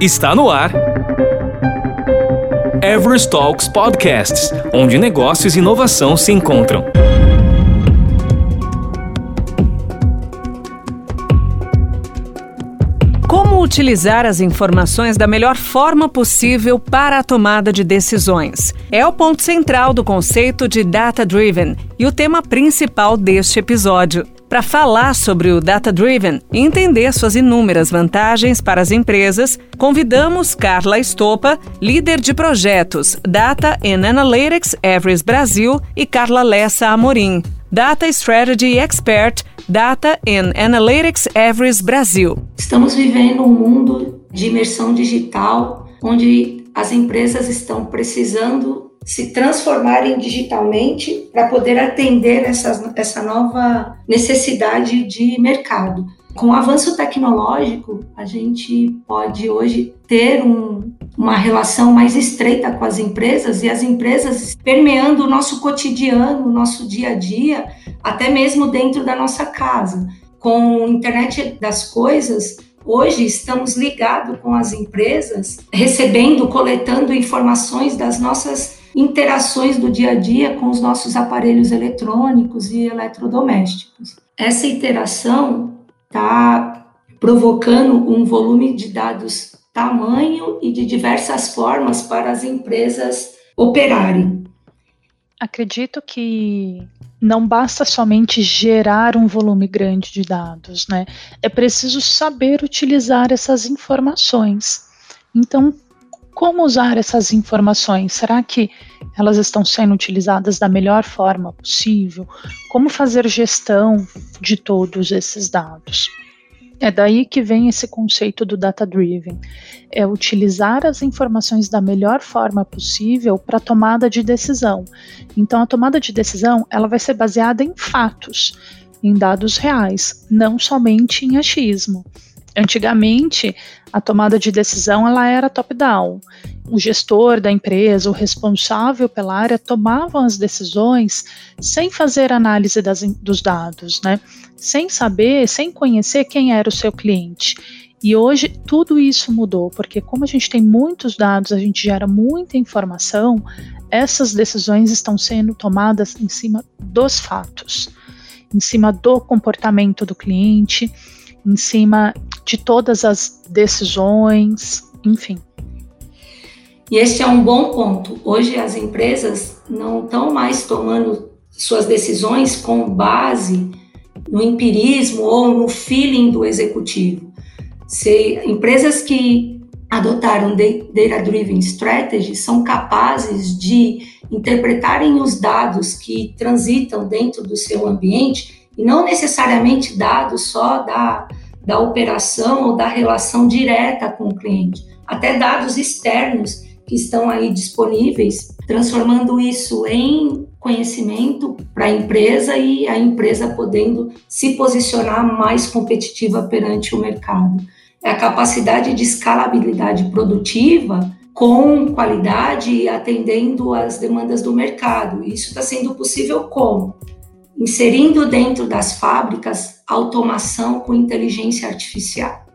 Está no ar. Everest Talks Podcasts, onde negócios e inovação se encontram. Como utilizar as informações da melhor forma possível para a tomada de decisões? É o ponto central do conceito de Data Driven e o tema principal deste episódio. Para falar sobre o Data Driven e entender suas inúmeras vantagens para as empresas, convidamos Carla Estopa, líder de projetos Data and Analytics Everest Brasil, e Carla Lessa Amorim, Data Strategy Expert Data and Analytics Everest Brasil. Estamos vivendo um mundo de imersão digital onde as empresas estão precisando se transformarem digitalmente para poder atender essa, essa nova necessidade de mercado. Com o avanço tecnológico, a gente pode hoje ter um, uma relação mais estreita com as empresas e as empresas permeando o nosso cotidiano, o nosso dia a dia, até mesmo dentro da nossa casa. Com a internet das coisas, Hoje estamos ligados com as empresas, recebendo, coletando informações das nossas interações do dia a dia com os nossos aparelhos eletrônicos e eletrodomésticos. Essa interação está provocando um volume de dados tamanho e de diversas formas para as empresas operarem. Acredito que não basta somente gerar um volume grande de dados, né? É preciso saber utilizar essas informações. Então, como usar essas informações? Será que elas estão sendo utilizadas da melhor forma possível? Como fazer gestão de todos esses dados? É daí que vem esse conceito do data driven. É utilizar as informações da melhor forma possível para tomada de decisão. Então a tomada de decisão, ela vai ser baseada em fatos, em dados reais, não somente em achismo. Antigamente, a tomada de decisão ela era top-down. O gestor da empresa, o responsável pela área, tomavam as decisões sem fazer análise das, dos dados, né? sem saber, sem conhecer quem era o seu cliente. E hoje tudo isso mudou, porque como a gente tem muitos dados, a gente gera muita informação, essas decisões estão sendo tomadas em cima dos fatos, em cima do comportamento do cliente, em cima de todas as decisões, enfim. E este é um bom ponto. Hoje as empresas não estão mais tomando suas decisões com base no empirismo ou no feeling do executivo. Se empresas que adotaram data-driven strategy são capazes de interpretarem os dados que transitam dentro do seu ambiente e não necessariamente dados só da da operação ou da relação direta com o cliente, até dados externos que estão aí disponíveis, transformando isso em conhecimento para a empresa e a empresa podendo se posicionar mais competitiva perante o mercado. É a capacidade de escalabilidade produtiva com qualidade e atendendo às demandas do mercado. Isso está sendo possível como? Inserindo dentro das fábricas automação com inteligência artificial.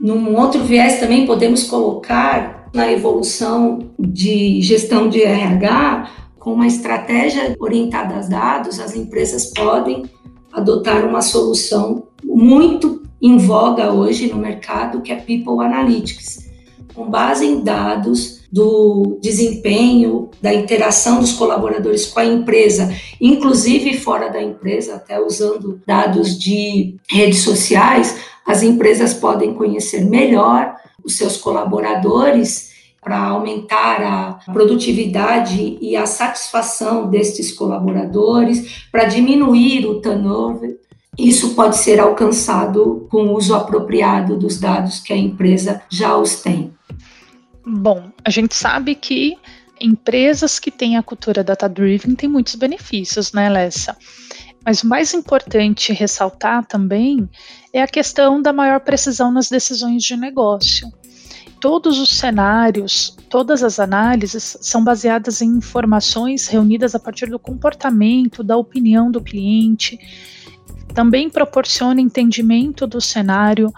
Num outro viés também podemos colocar na evolução de gestão de RH, com uma estratégia orientada a dados, as empresas podem adotar uma solução muito em voga hoje no mercado, que é People Analytics, com base em dados do desempenho, da interação dos colaboradores com a empresa, inclusive fora da empresa, até usando dados de redes sociais, as empresas podem conhecer melhor os seus colaboradores para aumentar a produtividade e a satisfação destes colaboradores, para diminuir o turnover. Isso pode ser alcançado com o uso apropriado dos dados que a empresa já os tem. Bom, a gente sabe que empresas que têm a cultura data-driven têm muitos benefícios, né, Lessa? Mas o mais importante ressaltar também é a questão da maior precisão nas decisões de negócio. Todos os cenários, todas as análises são baseadas em informações reunidas a partir do comportamento, da opinião do cliente. Também proporciona entendimento do cenário,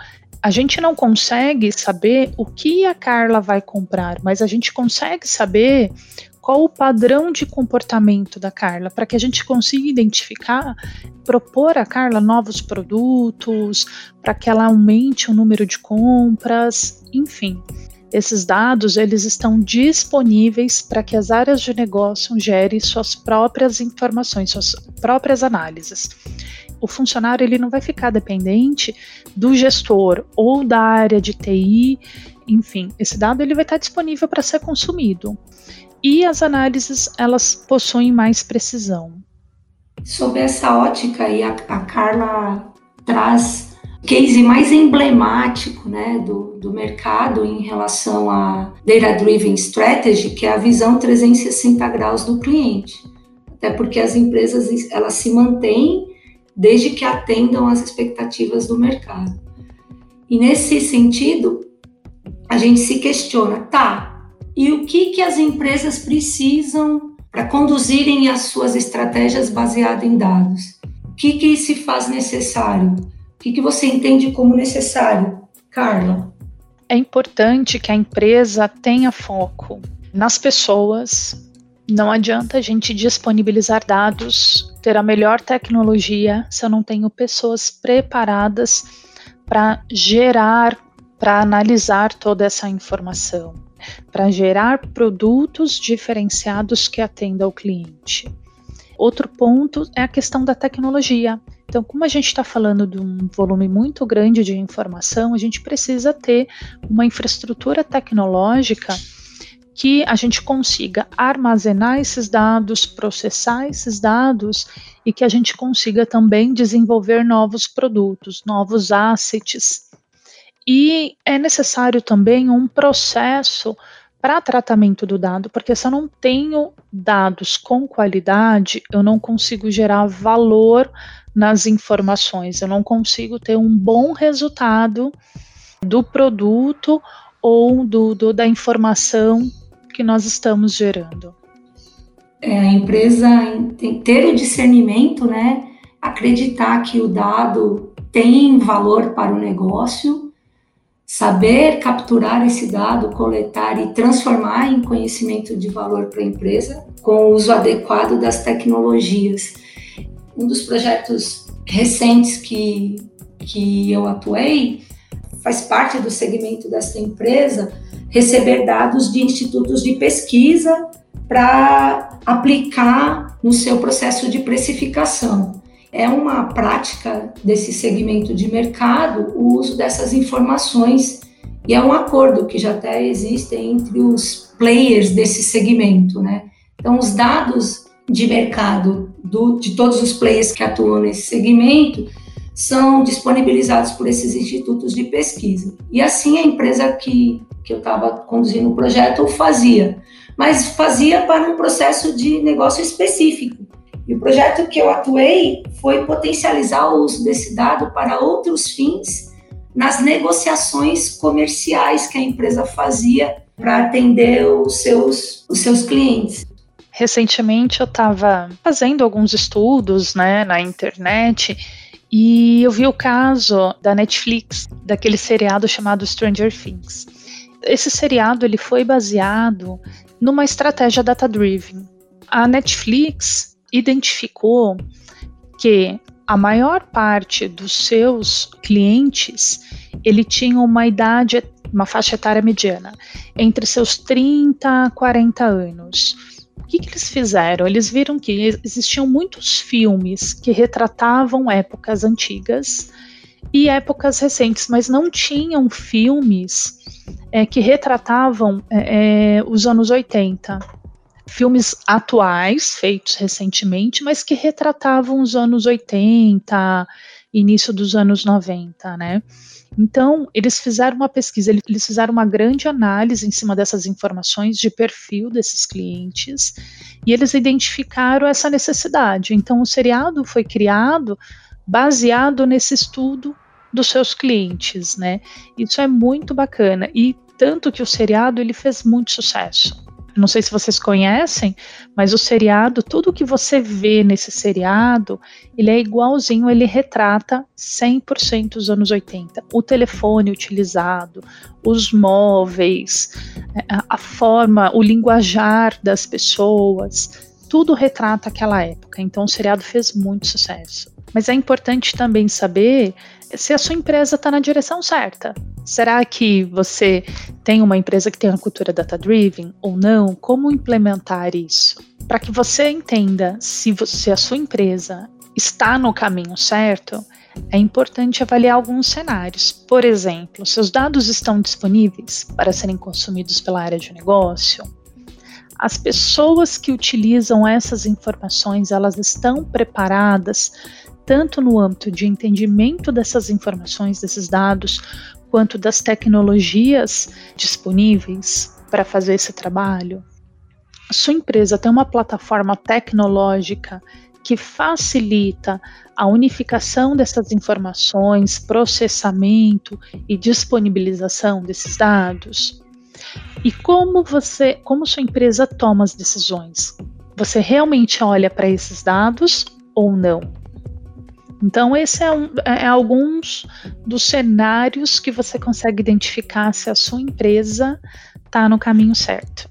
A gente não consegue saber o que a Carla vai comprar, mas a gente consegue saber qual o padrão de comportamento da Carla, para que a gente consiga identificar, propor a Carla novos produtos, para que ela aumente o número de compras, enfim. Esses dados eles estão disponíveis para que as áreas de negócio gerem suas próprias informações, suas próprias análises o funcionário ele não vai ficar dependente do gestor ou da área de TI, enfim, esse dado ele vai estar disponível para ser consumido. E as análises elas possuem mais precisão. Sob essa ótica aí a, a Carla traz case mais emblemático né, do, do mercado em relação a Data Driven Strategy, que é a visão 360 graus do cliente. Até porque as empresas elas se mantêm desde que atendam às expectativas do mercado. E nesse sentido, a gente se questiona, tá, e o que, que as empresas precisam para conduzirem as suas estratégias baseadas em dados? O que, que se faz necessário? O que, que você entende como necessário, Carla? É importante que a empresa tenha foco nas pessoas, não adianta a gente disponibilizar dados, ter a melhor tecnologia, se eu não tenho pessoas preparadas para gerar, para analisar toda essa informação, para gerar produtos diferenciados que atendam ao cliente. Outro ponto é a questão da tecnologia. Então, como a gente está falando de um volume muito grande de informação, a gente precisa ter uma infraestrutura tecnológica que a gente consiga armazenar esses dados, processar esses dados e que a gente consiga também desenvolver novos produtos, novos assets. E é necessário também um processo para tratamento do dado, porque se eu não tenho dados com qualidade, eu não consigo gerar valor nas informações, eu não consigo ter um bom resultado do produto ou do, do da informação que nós estamos gerando? É, a empresa tem, ter o discernimento, né? Acreditar que o dado tem valor para o negócio, saber capturar esse dado, coletar e transformar em conhecimento de valor para a empresa com o uso adequado das tecnologias. Um dos projetos recentes que, que eu atuei faz parte do segmento dessa empresa receber dados de institutos de pesquisa para aplicar no seu processo de precificação. É uma prática desse segmento de mercado o uso dessas informações e é um acordo que já até existe entre os players desse segmento, né? Então, os dados de mercado do, de todos os players que atuam nesse segmento são disponibilizados por esses institutos de pesquisa. E assim a empresa que, que eu estava conduzindo o projeto fazia, mas fazia para um processo de negócio específico. E o projeto que eu atuei foi potencializar o uso desse dado para outros fins nas negociações comerciais que a empresa fazia para atender os seus, os seus clientes. Recentemente eu estava fazendo alguns estudos né, na internet e eu vi o caso da Netflix, daquele seriado chamado Stranger Things. Esse seriado ele foi baseado numa estratégia data-driven. A Netflix identificou que a maior parte dos seus clientes ele tinha uma idade, uma faixa etária mediana, entre seus 30 a 40 anos. O que, que eles fizeram? Eles viram que existiam muitos filmes que retratavam épocas antigas e épocas recentes, mas não tinham filmes é, que retratavam é, é os anos 80. Filmes atuais, feitos recentemente, mas que retratavam os anos 80, início dos anos 90, né? Então, eles fizeram uma pesquisa, eles fizeram uma grande análise em cima dessas informações de perfil desses clientes e eles identificaram essa necessidade. Então, o seriado foi criado baseado nesse estudo dos seus clientes, né? Isso é muito bacana e tanto que o seriado ele fez muito sucesso. não sei se vocês conhecem, mas o seriado, tudo que você vê nesse seriado, ele é igualzinho, ele retrata 100% os anos 80. O telefone utilizado, os móveis, é, a forma, o linguajar das pessoas, tudo retrata aquela época. Então o seriado fez muito sucesso. Mas é importante também saber se a sua empresa está na direção certa. Será que você tem uma empresa que tem a cultura data-driven ou não? Como implementar isso? Para que você entenda se, você, a sua empresa está no caminho certo, é importante avaliar alguns cenários. Por exemplo, se os dados estão disponíveis para serem consumidos pela área de negócio, as pessoas que utilizam essas informações, elas estão preparadas tanto no âmbito de entendimento dessas informações, desses dados, quanto das tecnologias disponíveis para fazer esse trabalho. Sua empresa tem uma plataforma tecnológica que facilita a unificação dessas informações, processamento e disponibilização desses dados. E como você, como sua empresa toma as decisões? Você realmente olha para esses dados ou não? Então, esse é, um, é, é alguns dos cenários que você consegue identificar se a sua empresa está no caminho certo.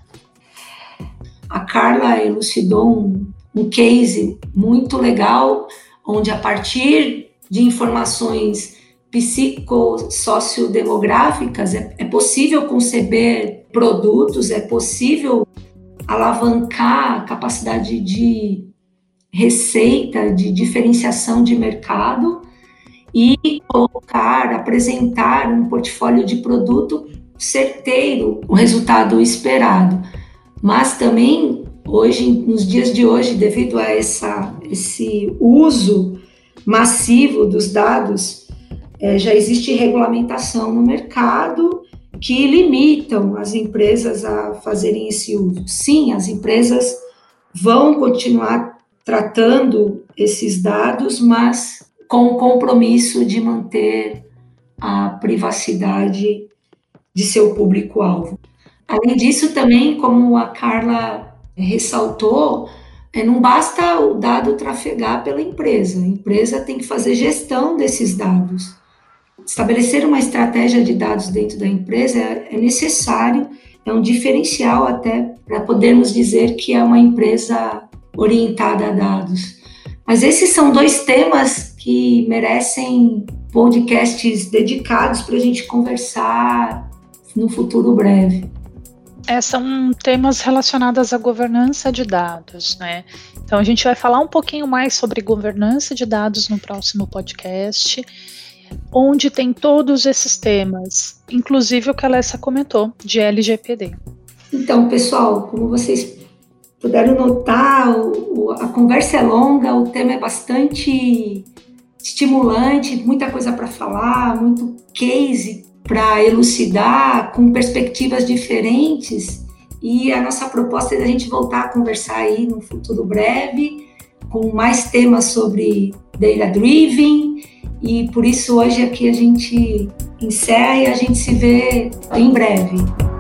A Carla elucidou um, um case muito legal, onde a partir de informações psicossociodemográficas é, é possível conceber produtos, é possível alavancar a capacidade de receita de diferenciação de mercado e colocar, apresentar um portfólio de produto certeiro, o resultado esperado. Mas também hoje, nos dias de hoje, devido a essa, esse uso massivo dos dados, é, já existe regulamentação no mercado que limitam as empresas a fazerem esse uso. Sim, as empresas vão continuar tratando esses dados, mas com o compromisso de manter a privacidade de seu público-alvo. Além disso, também, como a Carla ressaltou, é, não basta o dado trafegar pela empresa, a empresa tem que fazer gestão desses dados. Estabelecer uma estratégia de dados dentro da empresa é, é necessário, é um diferencial até para podermos dizer que é uma empresa orientada a dados. Mas esses são dois temas que merecem podcasts dedicados para a gente conversar no futuro breve. É, são temas relacionados à governança de dados, né? Então a gente vai falar um pouquinho mais sobre governança de dados no próximo podcast, onde tem todos esses temas, inclusive o que a Alessa comentou, de LGPD. Então, pessoal, como vocês puderam notar, o, a conversa é longa, o tema é bastante estimulante, muita coisa para falar, muito case para elucidar, com perspectivas diferentes. E a nossa proposta é a gente voltar a conversar aí no futuro breve, com mais temas sobre data driven. E por isso hoje aqui a gente encerra e a gente se vê em breve.